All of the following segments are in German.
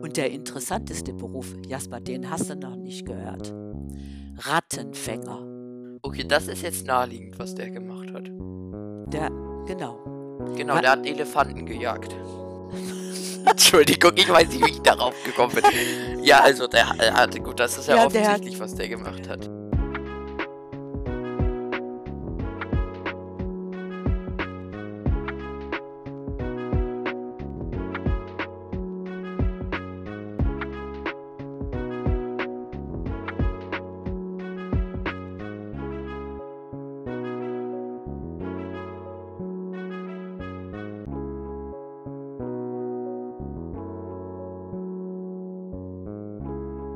Und der interessanteste Beruf, Jasper, den hast du noch nicht gehört. Rattenfänger. Okay, das ist jetzt naheliegend, was der gemacht hat. Der, genau. Genau, Wa- der hat Elefanten gejagt. Entschuldigung, ich weiß nicht, wie ich darauf gekommen bin. Ja, also der er hatte gut, das ist ja, Ja, der hat- offensichtlich, was der gemacht hat.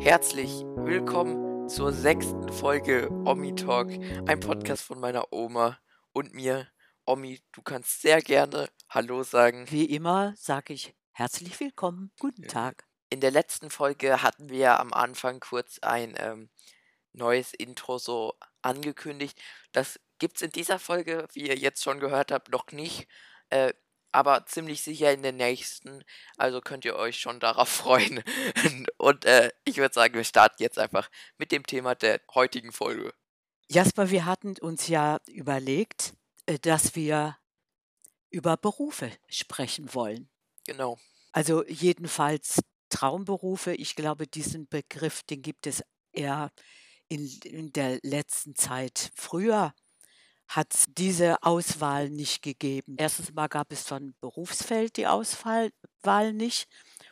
Herzlich willkommen zur sechsten Folge Omi Talk, ein Podcast von meiner Oma und mir. Omi, du kannst sehr gerne Hallo sagen. Wie immer sage ich herzlich willkommen, guten Ja. Tag. In der letzten Folge hatten wir ja am Anfang kurz ein ähm, neues Intro so angekündigt. Das gibt's in dieser Folge, wie ihr jetzt schon gehört habt, noch nicht. Äh, aber ziemlich sicher in der nächsten. Also könnt ihr euch schon darauf freuen. Und äh, ich würde sagen, wir starten jetzt einfach mit dem Thema der heutigen Folge. Jasper, wir hatten uns ja überlegt, äh, dass wir über Berufe sprechen wollen. Genau. Also jedenfalls Traumberufe. Ich glaube, diesen Begriff, den gibt es eher in, in der letzten Zeit. Früher hat es diese Auswahl nicht gegeben. Erstens mal gab es von Berufsfeld die Auswahl Wahl nicht.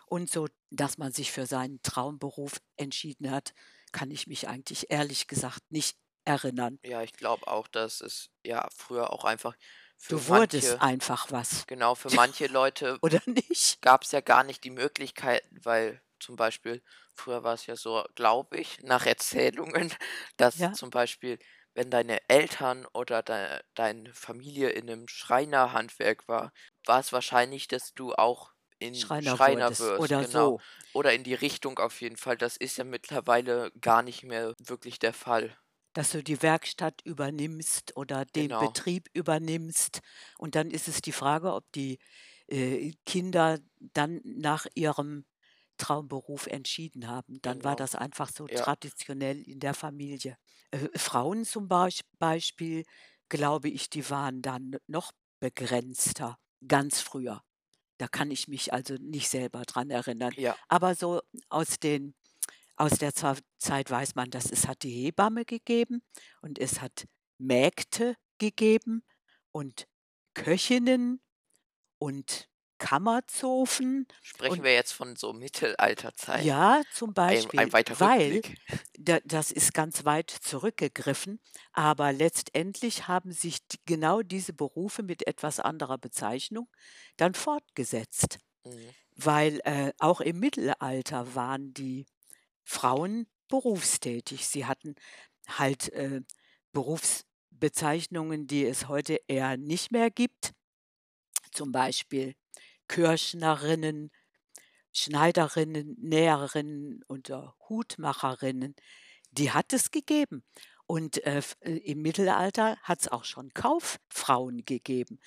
Und so, dass man sich für seinen Traumberuf entschieden hat, kann ich mich eigentlich ehrlich gesagt nicht erinnern. Ja, ich glaube auch, dass es ja früher auch einfach für Du wurdest manche, einfach was, genau, für manche Leute oder nicht? gab es ja gar nicht die Möglichkeiten, weil zum Beispiel, früher war es ja so, glaube ich, nach Erzählungen, dass Ja. zum Beispiel, wenn deine Eltern oder de deine Familie in einem Schreinerhandwerk war, war es wahrscheinlich, dass du auch in Schreiner Schreiner wirst, oder genau. so. Oder in die Richtung auf jeden Fall. Das ist ja mittlerweile gar nicht mehr wirklich der Fall. dass du die Werkstatt übernimmst oder den Genau. Betrieb übernimmst. Und dann ist es die Frage, ob die äh, Kinder dann nach ihrem Traumberuf entschieden haben. Dann war Genau. das einfach so Ja. traditionell in der Familie. Äh, Frauen zum Beispiel, glaube ich, die waren dann noch begrenzter, ganz früher. Da kann ich mich also nicht selber dran erinnern. Ja, Aber so aus den aus der Zeit weiß man, dass es hat die Hebamme gegeben und es hat Mägde gegeben und Köchinnen und Kammerzofen. sprechen Und wir jetzt von so Mittelalterzeiten. ja, zum Ein, Beispiel, ein weiter weil Rückblick. da, das ist ganz weit zurückgegriffen, aber letztendlich haben sich genau diese Berufe mit etwas anderer Bezeichnung dann fortgesetzt, Mhm. weil äh, auch im Mittelalter waren die Frauen berufstätig. Sie hatten halt äh, Berufsbezeichnungen, die es heute eher nicht mehr gibt. Zum Beispiel Kirschnerinnen, Schneiderinnen, Näherinnen und äh, Hutmacherinnen. Die hat es gegeben. Und äh, äh, im Mittelalter hat es auch schon Kauffrauen gegeben,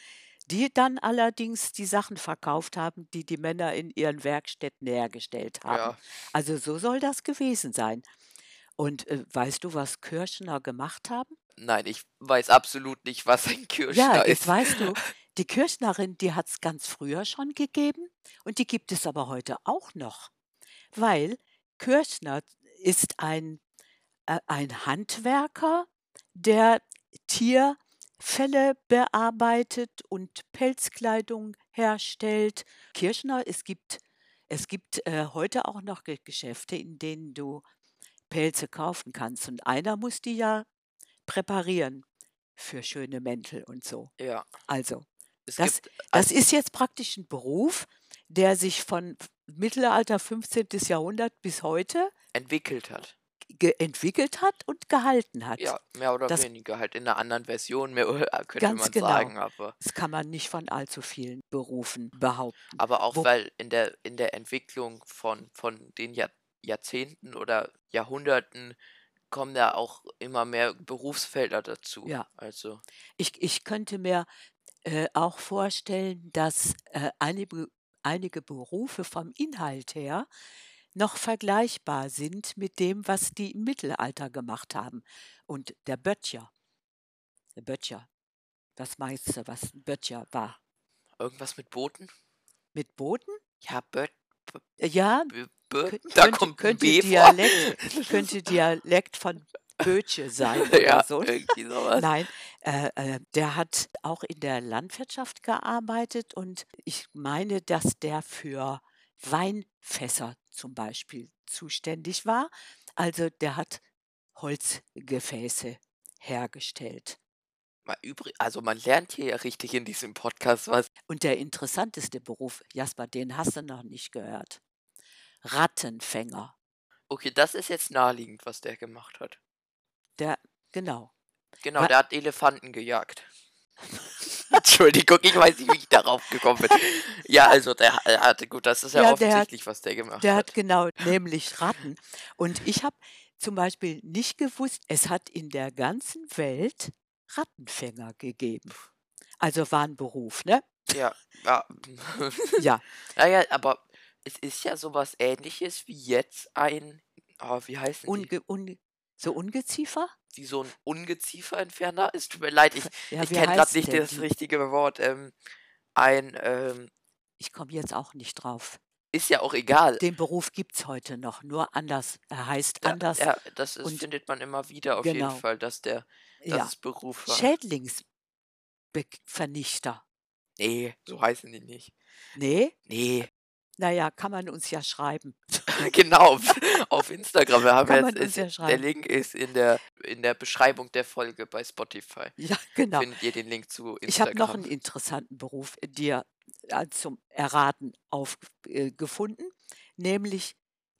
die dann allerdings die Sachen verkauft haben, die die Männer in ihren Werkstätten hergestellt haben. Ja, Also so soll das gewesen sein. Und äh, weißt du, was Kirschner gemacht haben? nein, ich weiß absolut nicht, was ein Ja, Kirschner jetzt ist. weißt du, die Kirschnerin, die hat es ganz früher schon gegeben und die gibt es aber heute auch noch. Weil Kirschner ist ein, äh, ein Handwerker, der Tierfelle bearbeitet und Pelzkleidung herstellt. Kirschner, es gibt, es gibt äh, heute auch noch Ge- Geschäfte, in denen du Pelze kaufen kannst. Und einer muss die ja präparieren für schöne Mäntel und so. Ja, Also, es das, gibt, das ist jetzt praktisch ein Beruf, der sich von Mittelalter 15. Jahrhundert bis heute entwickelt hat. entwickelt hat und gehalten hat. Ja, mehr oder Das weniger halt in einer anderen Version, mehr könnte man genau. sagen, aber, Das kann man nicht von allzu vielen Berufen behaupten. aber auch Wo, weil in der in der Entwicklung von von den Jahr, Jahrzehnten oder Jahrhunderten kommen da auch immer mehr Berufsfelder dazu. ja, Also, ich, ich könnte mir äh, auch vorstellen, dass äh, einige, einige Berufe vom Inhalt her noch vergleichbar sind mit dem, was die im Mittelalter gemacht haben. Und der Böttcher, der Böttcher, was meinst du, was ein Böttcher war? Irgendwas mit Booten? Mit Booten? Ja, Böt. Ja, Bö, da könnte, kommt könnte, B vor. Dialekt, könnte Dialekt von Bötche sein oder ja, so. irgendwie sowas. Nein, äh, äh, der hat auch in der Landwirtschaft gearbeitet und ich meine, dass der für Weinfässer zum Beispiel zuständig war. Also der hat Holzgefäße hergestellt. Also man lernt hier ja richtig in diesem Podcast was. Und der interessanteste Beruf, Jasper, den hast du noch nicht gehört. Rattenfänger. Okay, das ist jetzt naheliegend, was der gemacht hat. Der, genau. Genau, Wa- der hat Elefanten gejagt. Entschuldigung, ich weiß nicht, wie ich darauf gekommen bin. Ja, also der ha- hatte, gut, das ist ja, Ja, der hat- offensichtlich, was der gemacht Der hat. hat genau, nämlich Ratten. Und ich habe zum Beispiel nicht gewusst, es hat in der ganzen Welt Rattenfänger gegeben. Also war ein Beruf, ne? Ja, ja. Ja, naja, aber es ist ja sowas ähnliches wie jetzt ein, oh, wie heißen die? unge, un, so Ungeziefer? Wie so ein Ungezieferentferner? Es tut mir leid, ich, Ja, ich kenne gerade nicht das richtige Wort. Ähm, ein, ähm, Ich komme jetzt auch nicht drauf. ist ja auch egal. Den Beruf gibt es heute noch, nur anders. Er heißt Ja, anders. ja, das ist, und- findet man immer wieder auf Genau. jeden Fall, dass der, dass ja. Beruf war. Schädlingsvernichter. Nee, so heißen die nicht. Nee? Nee, Naja, kann man uns ja schreiben. genau, auf Instagram. Wir haben Kann jetzt, ist, ja der. Link ist in der, in der Beschreibung der Folge bei Spotify. Ja, genau. Findet ihr den Link zu Ich habe Instagram. noch einen interessanten Beruf dir äh, zum Erraten aufgefunden, äh, gefunden, nämlich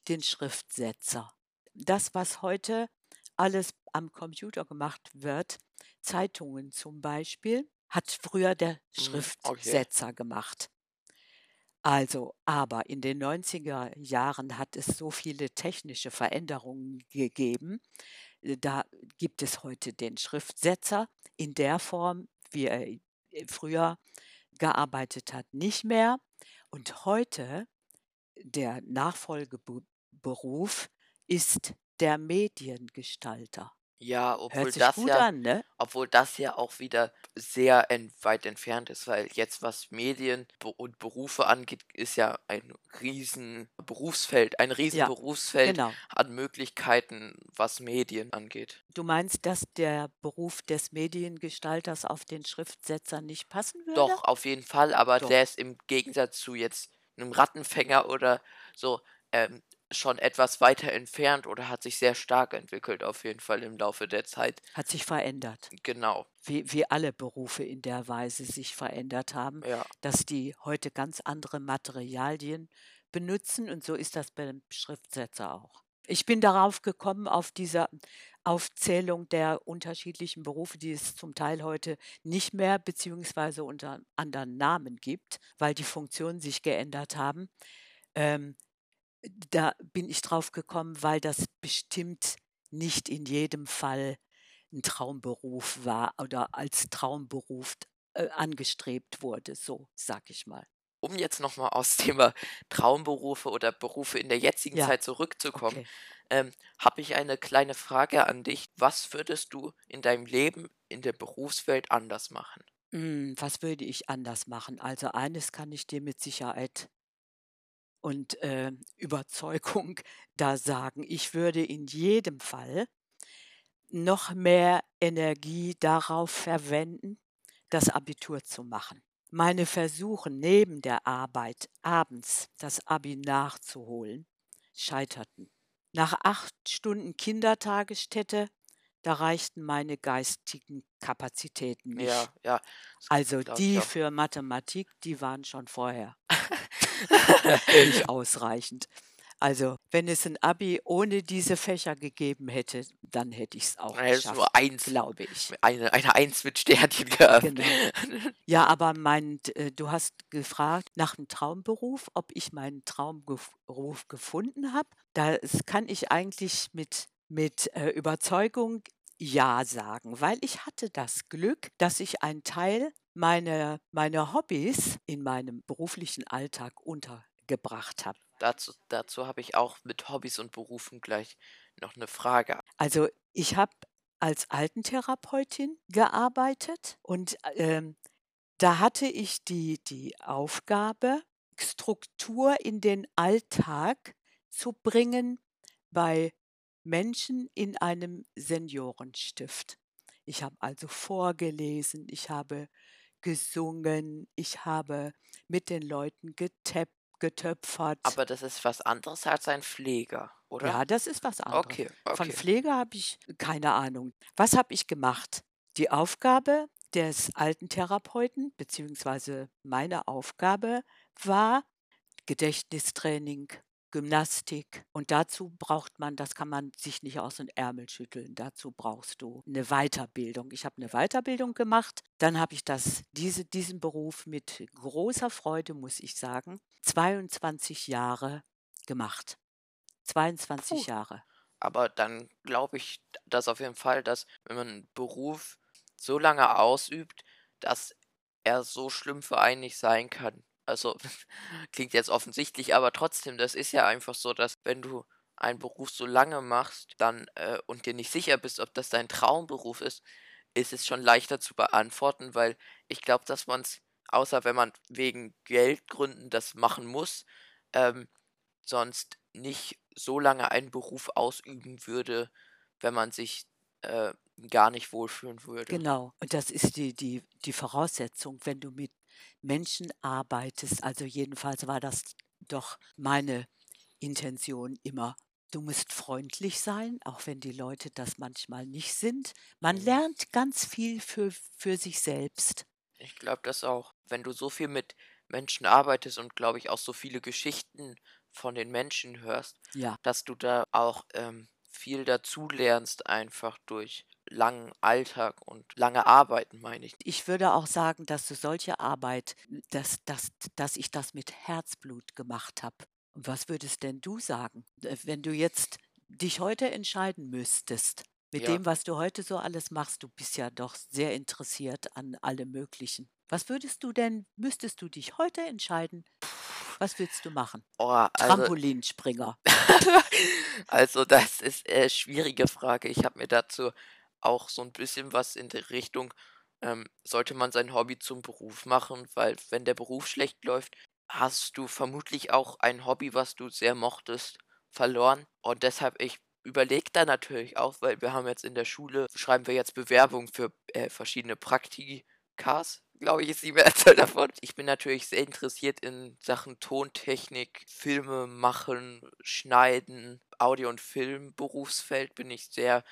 den Schriftsetzer. Das, was heute alles am Computer gemacht wird, Zeitungen zum Beispiel, hat früher der Mhm, okay. Schriftsetzer gemacht. Also, aber in den 90er Jahren hat es so viele technische Veränderungen gegeben. Äh, Da gibt es heute den Schriftsetzer in der Form, wie er äh, früher gearbeitet hat, nicht mehr. Und heute der Nachfolgeberuf ist der Mediengestalter. Ja, obwohl Hört sich das gut ja, an, ne? obwohl das ja auch wieder sehr en weit entfernt ist, weil jetzt was Medien und Berufe angeht, ist ja ein riesen Berufsfeld, ein riesen Ja, Berufsfeld genau. an Möglichkeiten, was Medien angeht. Du meinst, dass der Beruf des Mediengestalters auf den Schriftsetzer nicht passen würde? Doch, auf jeden Fall, aber Doch. der ist im Gegensatz zu jetzt einem Rattenfänger oder so ähm, schon etwas weiter entfernt oder hat sich sehr stark entwickelt, auf jeden Fall im Laufe der Zeit. Hat sich verändert. Genau, Wie, wie alle Berufe in der Weise sich verändert haben, ja. dass die heute ganz andere Materialien benutzen und so ist das beim Schriftsetzer auch. Ich bin darauf gekommen, auf dieser Aufzählung der unterschiedlichen Berufe, die es zum Teil heute nicht mehr beziehungsweise unter anderen Namen gibt, weil die Funktionen sich geändert haben. Ähm, da bin ich drauf gekommen, weil das bestimmt nicht in jedem Fall ein Traumberuf war oder als Traumberuf äh, angestrebt wurde, so sag ich mal. Um jetzt nochmal aufs Thema Traumberufe oder Berufe in der jetzigen Ja, Zeit zurückzukommen, okay. ähm, habe ich eine kleine Frage an dich. Was würdest du in deinem Leben in der Berufswelt anders machen? Hm, was würde ich anders machen? Also eines kann ich dir mit Sicherheit und äh, Überzeugung da sagen. Ich würde in jedem Fall noch mehr Energie darauf verwenden, das Abitur zu machen. Meine Versuche neben der Arbeit abends das Abi nachzuholen scheiterten. Nach acht Stunden Kindertagesstätte, da reichten meine geistigen Kapazitäten nicht. Ja, ja, Also die für Mathematik, die waren schon vorher nicht ausreichend. Also wenn es ein Abi ohne diese Fächer gegeben hätte, dann hätte ich es auch du geschafft, nur eins, glaube ich. eine, eine Eins mit Sternchen gehabt. Genau. Ja, aber mein, äh, du hast gefragt nach einem Traumberuf, ob ich meinen Traumberuf gefunden habe. Das kann ich eigentlich mit, mit äh, Überzeugung ja sagen, weil ich hatte das Glück, dass ich einen Teil meine meine Hobbys in meinem beruflichen Alltag untergebracht habe. Dazu dazu habe ich auch mit Hobbys und Berufen gleich noch 'ne Frage. Also, ich habe als Altentherapeutin gearbeitet und, ähm, da hatte ich die die Aufgabe, Struktur in den Alltag zu bringen bei Menschen in einem Seniorenstift. Ich habe also vorgelesen, ich habe gesungen, ich habe mit den Leuten getäp getöpfert. Aber das ist was anderes als ein Pfleger, oder? Ja, das ist was anderes. Okay, Von okay. Pflege habe ich keine Ahnung. Was habe ich gemacht? Die Aufgabe des Altentherapeuten beziehungsweise meine Aufgabe war Gedächtnistraining, Gymnastik und dazu braucht man das kann man sich nicht aus den Ärmel schütteln, dazu brauchst du 'ne Weiterbildung. Ich habe 'ne Weiterbildung gemacht, dann habe ich das diese diesen Beruf mit großer Freude, muss ich sagen, 22 Jahre gemacht. 22 Puh. Jahre. Aber dann glaube ich d das auf jeden Fall, dass wenn man 'n Beruf so lange ausübt, dass er so schlimm für einen nicht sein kann. Also, klingt jetzt offensichtlich, aber trotzdem, das ist ja einfach so, dass wenn du einen Beruf so lange machst, dann äh, und dir nicht sicher bist, ob das dein Traumberuf ist, ist es schon leichter zu beantworten, weil ich glaube, dass man's außer wenn man wegen Geldgründen das machen muss, ähm, sonst nicht so lange einen Beruf ausüben würde, wenn man sich, äh, gar nicht wohlfühlen würde. Genau. Und das ist die die die Voraussetzung, wenn du mit Menschen arbeitest. Also, jedenfalls war das doch meine Intention immer. Du musst freundlich sein, auch wenn die Leute das manchmal nicht sind. Man Mhm. lernt ganz viel für für sich selbst. Ich glaube das auch. Wenn du so viel mit Menschen arbeitest und, glaube ich, auch so viele Geschichten von den Menschen hörst, Ja. dass du da auch, ähm, viel dazulernst einfach durch langen Alltag und lange Arbeiten, meine ich. Ich würde auch sagen, dass du solche Arbeit dass dass dass ich das mit Herzblut gemacht habe. Was würdest denn du sagen, äh, wenn du jetzt dich heute entscheiden müsstest mit Ja. dem, was du heute so alles machst? Du bist ja doch sehr interessiert an allem Möglichen. Was würdest du denn müsstest du dich heute entscheiden, was würdest du machen? Oh, also Trampolinspringer. also, das ist, äh, schwierige Frage. Ich habe mir dazu auch so 'n bisschen was in der Richtung, ähm, sollte man sein Hobby zum Beruf machen? Weil wenn der Beruf schlecht läuft, hast du vermutlich auch ein Hobby, was du sehr mochtest, verloren. Und deshalb ich überlege da natürlich auch, weil wir haben jetzt in der Schule schreiben wir jetzt Bewerbungen für, äh, verschiedene Praktikas, glaube ich, ist die Mehrzahl davon. Ich bin natürlich sehr interessiert in Sachen Tontechnik, Filme machen, schneiden, Audio und Film-Berufsfeld bin ich sehr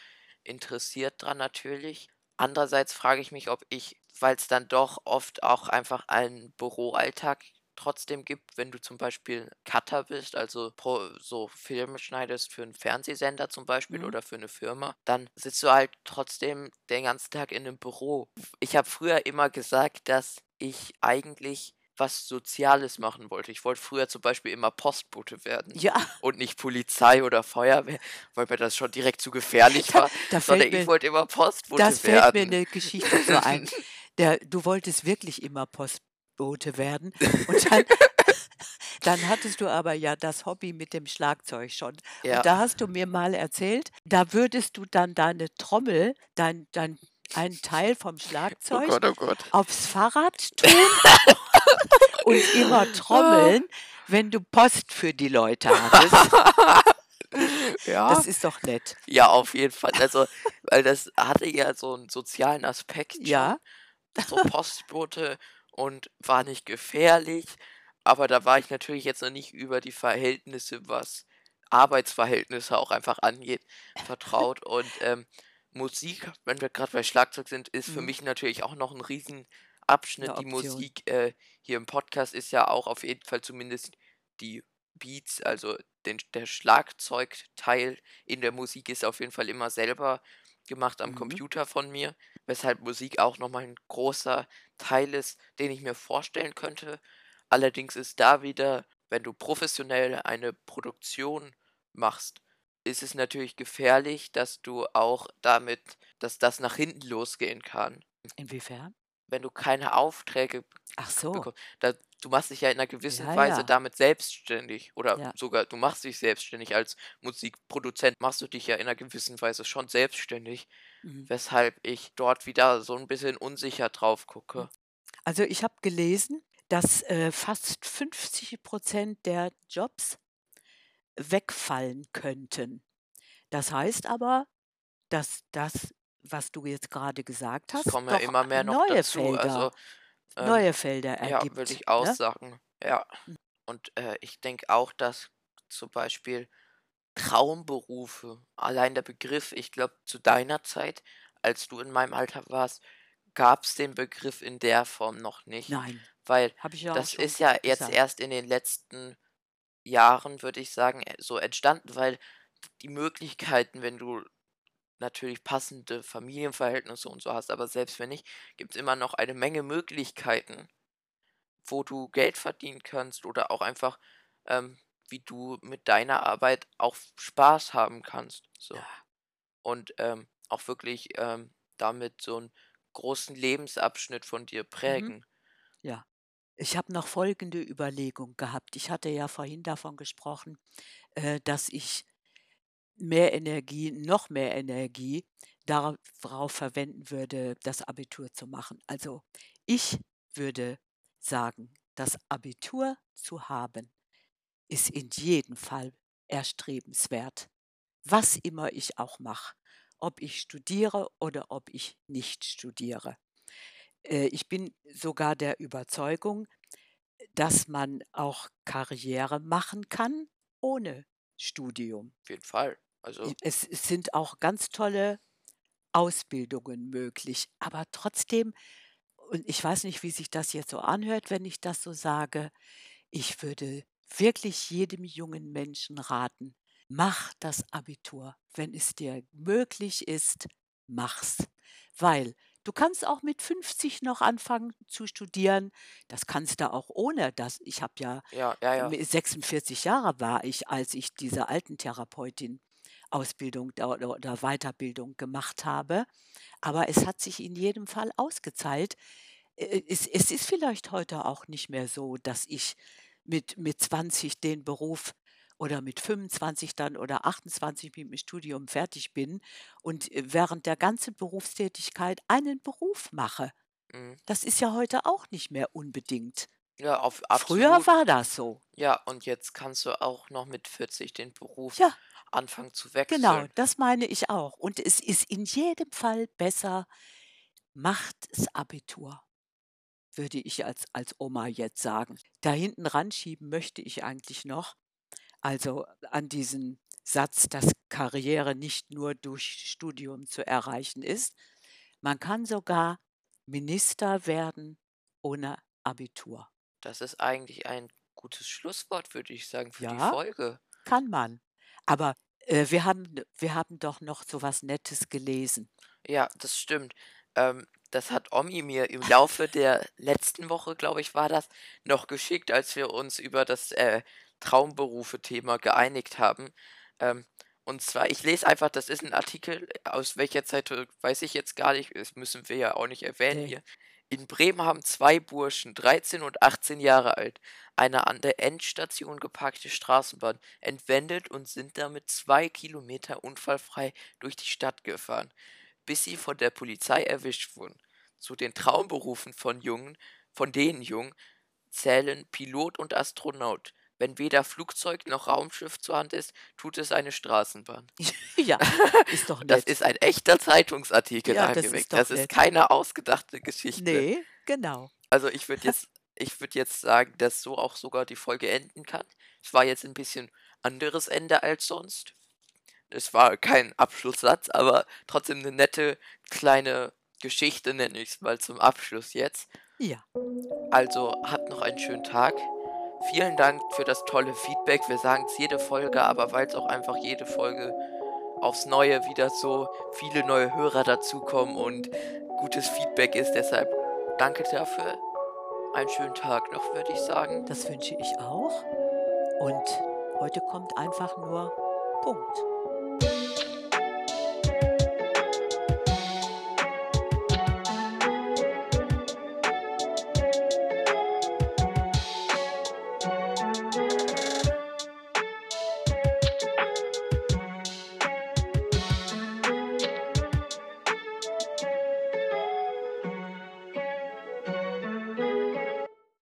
interessiert dran natürlich. Andererseits frage ich mich, ob ich weil's dann doch oft auch einfach einen Büroalltag trotzdem gibt, wenn du zum Beispiel Cutter bist, also pro so Filme schneidest für 'n Fernsehsender zum Beispiel Mhm. oder für 'ne Firma, dann sitzt du halt trotzdem den ganzen Tag in 'nem Büro. Ich habe früher immer gesagt, dass ich eigentlich was Soziales machen wollte. Ich wollte früher zum Beispiel immer Postbote werden Ja. und nicht Polizei oder Feuerwehr, weil mir das schon direkt zu gefährlich Da war, da sondern fällt ich mir wollte immer Postbote das fällt mir werden. 'ne Geschichte so ein. Der du wolltest wirklich immer Postbote werden und dann dann hattest du aber ja das Hobby mit dem Schlagzeug schon. Ja. Und da hast du mir mal erzählt, da würdest du dann deine Trommel, dein dein einen Teil vom Oh Schlagzeug Gott, oh Gott. aufs Fahrrad tun und immer trommeln, wenn du Post für die Leute hattest. Ja. Das ist doch nett. Ja, auf jeden Fall. Also, weil das hatte ja so 'n sozialen Aspekt Ja. so Postbote und war nicht gefährlich, aber da war ich natürlich jetzt noch nicht über die Verhältnisse, was Arbeitsverhältnisse auch einfach angeht, vertraut. Und, ähm, Musik, wenn wir grad bei Schlagzeug sind, ist für Mhm. mich natürlich auch noch 'n 'Ne Riesenabschnitt. Die. Musik, äh, hier im Podcast ist ja auch auf jeden Fall zumindest die Beats, also den der Schlagzeugteil in der Musik ist auf jeden Fall immer selber gemacht am Mhm. Computer von mir, weshalb Musik auch noch mal 'n großer Teil ist, den ich mir vorstellen könnte. Allerdings ist da wieder, wenn du professionell eine Produktion machst, ist es natürlich gefährlich, dass du auch damit dass das nach hinten losgehen kann. Inwiefern? Wenn du keine Aufträge Ach so. bekommst. Da du machst dich ja in 'ner gewissen Ja, Weise ja. damit selbstständig oder Ja. sogar du machst dich selbstständig. Als Musikproduzent machst du dich ja in 'ner gewissen Weise schon selbstständig, Mhm. weshalb ich dort wieder so 'n bisschen unsicher drauf gucke. Also, ich habe gelesen, dass, äh, fast 50% der Jobs wegfallen könnten. Das heißt aber, dass das, was du jetzt grade gesagt Es hast, kommen ja immer mehr noch neue dazu. Felder Also, ähm, neue Felder ja, würde ergibt, ich auch ne? ja. Und, äh, ich denke auch, dass zum Beispiel Traumberufe allein der Begriff ich glaube, zu deiner Zeit, als du in meinem Alter warst, gab's den Begriff in der Form noch nicht, Nein, weil ja das ist ja jetzt gesagt. erst in den letzten Jahren, würde ich sagen, äh, so entstanden, weil die Möglichkeiten, wenn du natürlich passende Familienverhältnisse und so hast, aber selbst wenn nicht, gibt's immer noch eine Menge Möglichkeiten, wo du Geld verdienen kannst oder auch einfach, ähm, wie du mit deiner Arbeit auch Spaß haben kannst, so. Ja. Und, ähm, auch wirklich, ähm, damit so 'n großen Lebensabschnitt von dir Mhm. prägen. Ja. Ich habe noch folgende Überlegung gehabt. Ich hatte ja vorhin davon gesprochen, äh, dass ich mehr Energie noch mehr Energie darauf verwenden würde, das Abitur zu machen. Also, ich würde sagen, das Abitur zu haben, ist in jedem Fall erstrebenswert, was immer ich auch mache, ob ich studiere oder ob ich nicht studiere. Äh, ich bin sogar der Überzeugung, dass man auch Karriere machen kann ohne Studium. Auf jeden Fall. Also es sind auch ganz tolle Ausbildungen möglich, aber trotzdem und ich weiß nicht, wie sich das jetzt so anhört, wenn ich das so sage, ich würde wirklich jedem jungen Menschen raten: „Mach das Abitur. Wenn es dir möglich ist, mach's.“ Weil du kannst auch mit 50 noch anfangen zu studieren. Das kannst du auch ohne das ich habe ja Ja, ja, ja. mi 46 Jahre war ich, als ich diese Altentherapeutin-Ausbildung da oder oder Weiterbildung gemacht habe, aber es hat sich in jedem Fall ausgezahlt. Äh, es es ist vielleicht heute auch nicht mehr so, dass ich mit mit 20 den Beruf oder mit 25 dann oder 28 mit'm Studium fertig bin und, äh, während der ganzen Berufstätigkeit einen Beruf mache. Mhm. Das ist ja heute auch nicht mehr unbedingt. Ja, auf Früher war das so. Ja, und jetzt kannst du auch noch mit 40 den Beruf Ja. Anfangen zu Genau, wechseln. das meine ich auch. Und es ist in jedem Fall besser, macht das Abitur, würde ich als als Oma jetzt sagen. Da hinten ranschieben möchte ich eigentlich noch, also an diesen Satz, dass Karriere nicht nur durch Studium zu erreichen ist. Man kann sogar Minister werden ohne Abitur. Das ist eigentlich ein gutes Schlusswort, würde ich sagen, für die Ja, Folge. kann man. Aber, äh, wir haben wir haben doch noch so was Nettes gelesen. Ja, das stimmt. Ähm, das hat Omi mir im Laufe der letzten Woche, glaube ich, war das, noch geschickt, als wir uns über das, äh, Traumberufe-Thema geeinigt haben. Ähm, und zwar ich lese einfach das ist 'n Artikel, aus welcher Zeit, äh, weiß ich jetzt gar nicht, das müssen wir ja auch nicht erwähnen Ne. hier. In Bremen haben 2 Burschen, 13 und 18 Jahre alt, eine an der Endstation geparkte Straßenbahn entwendet und sind damit 2 Kilometer unfallfrei durch die Stadt gefahren, bis sie von der Polizei erwischt wurden. Zu den Traumberufen von Jungen von den Jungen zählen Pilot und Astronaut. Wenn weder Flugzeug noch Raumschiff zur Hand ist, tut es eine Straßenbahn. Ja, ist doch Das nett. ist ein echter Zeitungsartikel Ja, das angemerkt. ist doch Das ist keine ausgedachte Geschichte. Ne, genau. Also, ich würde jetzt ich würde jetzt sagen, dass so auch sogar die Folge enden kann. Es war jetzt 'n bisschen anderes Ende als sonst. Es war kein Abschlusssatz, aber trotzdem 'ne nette kleine Geschichte, nenne ich's mal zum Abschluss jetzt. Ja. Also, habt noch einen schönen Tag. Vielen Dank für das tolle Feedback. Wir sagen's jede Folge, aber weil's auch einfach jede Folge aufs Neue wieder so viele neue Hörer dazukommen und gutes Feedback ist. Deshalb danke dafür. Einen schönen Tag noch, würde ich sagen. Das wünsche ich auch. Und heute kommt einfach nur Punkt.